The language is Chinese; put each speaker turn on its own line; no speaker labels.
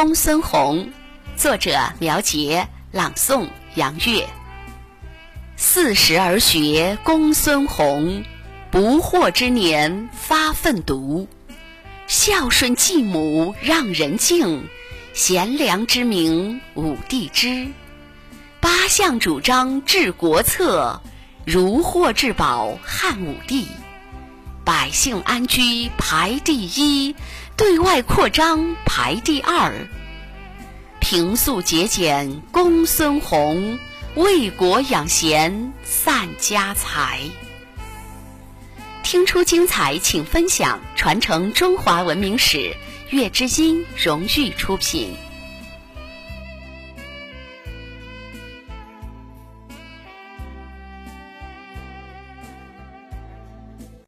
公孙弘，作者苗杰，朗诵杨月。四十而学公孙弘，不惑之年发奋读。孝顺继母让人敬，贤良之名武帝知。八项主张治国策，如获至宝汉武帝。百姓安居排第一，对外扩张排第二。平素节俭公孙弘，为国养贤散家财。听出精彩，请分享，传承中华文明史。月之音荣誉出品。